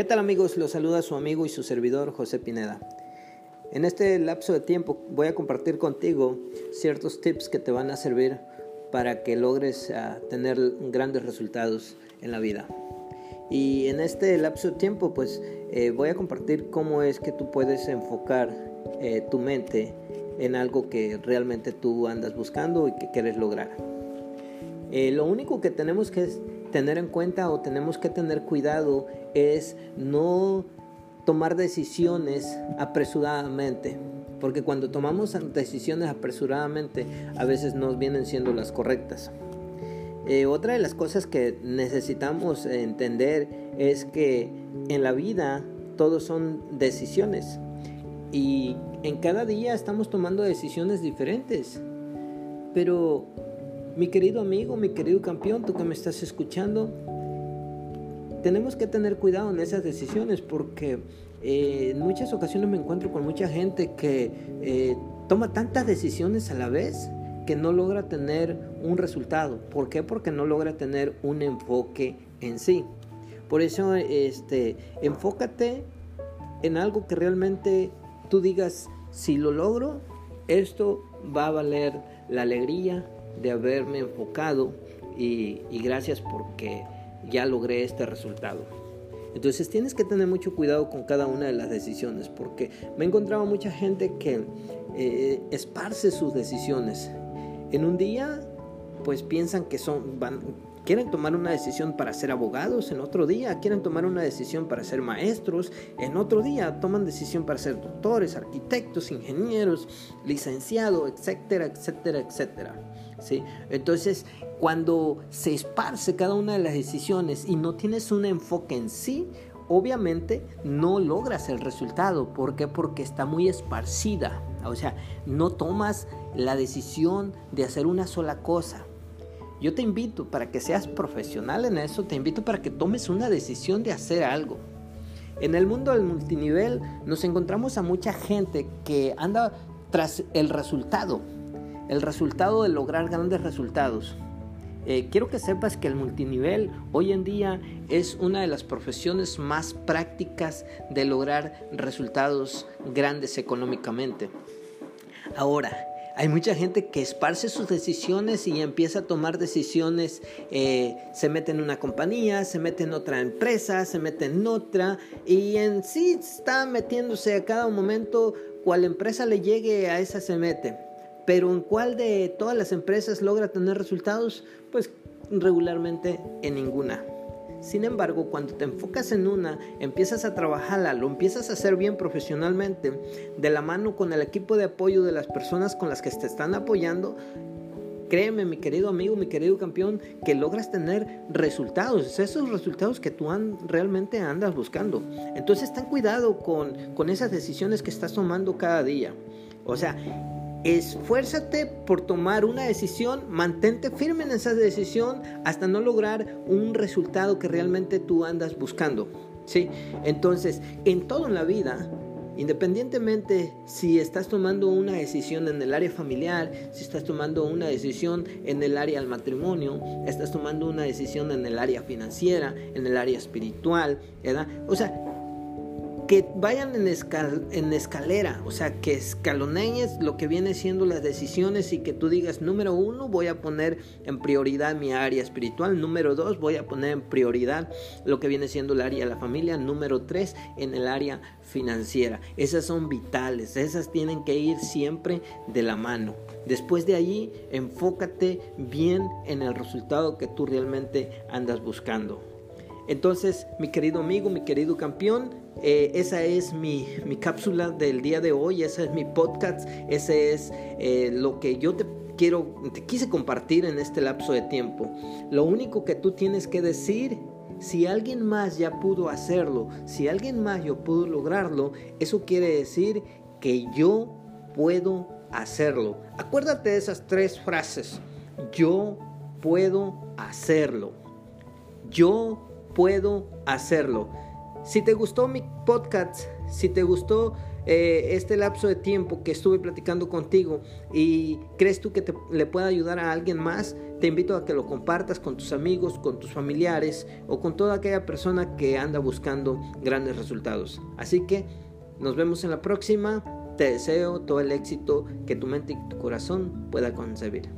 ¿Qué tal amigos? Los saluda su amigo y su servidor José Pineda. En este lapso de tiempo voy a compartir contigo ciertos tips que te van a servir para que logres uh, tener grandes resultados en la vida. Y en este lapso de tiempo pues eh, voy a compartir cómo es que tú puedes enfocar eh, tu mente en algo que realmente tú andas buscando y que quieres lograr. Eh, lo único que tenemos que tener en cuenta o tenemos que tener cuidado es no tomar decisiones apresuradamente. Porque cuando tomamos decisiones apresuradamente a veces no vienen siendo las correctas. Eh, otra de las cosas que necesitamos entender es que en la vida todos son decisiones y en cada día estamos tomando decisiones diferentes. Pero mi querido amigo, mi querido campeón, tú que me estás escuchando, tenemos que tener cuidado en esas decisiones porque eh, en muchas ocasiones me encuentro con mucha gente que eh, toma tantas decisiones a la vez que no logra tener un resultado. ¿Por qué? Porque no logra tener un enfoque en sí. Por eso, este, enfócate en algo que realmente tú digas, si lo logro, esto va a valer la alegría de haberme enfocado y, gracias porque ya logré este resultado. Entonces tienes que tener mucho cuidado con cada una de las decisiones porque me he encontrado mucha gente que eh, esparce sus decisiones. En un día pues piensan que son, van, quieren tomar una decisión para ser abogados, en otro día quieren tomar una decisión para ser maestros, en otro día toman decisión para ser doctores, arquitectos, ingenieros, licenciados, etcétera, etcétera, etcétera. ¿Sí? Entonces, cuando se esparce cada una de las decisiones y no tienes un enfoque en sí, obviamente no logras el resultado. ¿Por qué? Porque está muy esparcida. O sea, no tomas la decisión de hacer una sola cosa. Yo te invito para que seas profesional en eso, te invito para que tomes una decisión de hacer algo. En el mundo del multinivel nos encontramos a mucha gente que anda tras el resultado, el resultado de lograr grandes resultados. Eh, quiero que sepas que el multinivel hoy en día es una de las profesiones más prácticas de lograr resultados grandes económicamente. Ahora, hay mucha gente que esparce sus decisiones y empieza a tomar decisiones, eh, se mete en una compañía, se mete en otra empresa, se mete en otra y en sí está metiéndose a cada momento, cual empresa le llegue a esa se mete. Pero ¿en cuál de todas las empresas logra tener resultados? Pues regularmente en ninguna. Sin embargo, cuando te enfocas en una, empiezas a trabajarla, lo empiezas a hacer bien profesionalmente, de la mano con el equipo de apoyo de las personas con las que te están apoyando, créeme, mi querido amigo, mi querido campeón, que logras tener resultados, esos resultados que tú realmente andas buscando. Entonces, ten cuidado con, con esas decisiones que estás tomando cada día. O sea, Esfuérzate por tomar una decisión, mantente firme en esa decisión hasta no lograr un resultado que realmente tú andas buscando. ¿sí? Entonces, en todo en la vida, independientemente si estás tomando una decisión en el área familiar, si estás tomando una decisión en el área del matrimonio, estás tomando una decisión en el área financiera, en el área espiritual, ¿verdad? O sea, que vayan en, en escalera, o sea, que escalonees lo que viene siendo las decisiones y que tú digas, número uno, voy a poner en prioridad mi área espiritual, número dos, voy a poner en prioridad lo que viene siendo el área de la familia, número tres, en el área financiera. Esas son vitales, esas tienen que ir siempre de la mano. Después de allí, enfócate bien en el resultado que tú realmente andas buscando. Entonces, mi querido amigo, mi querido campeón, eh, esa es mi, cápsula del día de hoy, ese es mi podcast, ese es eh, lo que yo te quiero, te quise compartir en este lapso de tiempo. Lo único que tú tienes que decir si alguien más ya pudo hacerlo, si alguien más yo pudo lograrlo, eso quiere decir que yo puedo hacerlo. Acuérdate de esas tres frases. Yo puedo hacerlo. Yo puedo hacerlo. Si te gustó mi podcast, si te gustó eh, este lapso de tiempo que estuve platicando contigo y crees tú que te, le pueda ayudar a alguien más, te invito a que lo compartas con tus amigos, con tus familiares o con toda aquella persona que anda buscando grandes resultados. Así que nos vemos en la próxima. Te deseo todo el éxito que tu mente y tu corazón pueda concebir.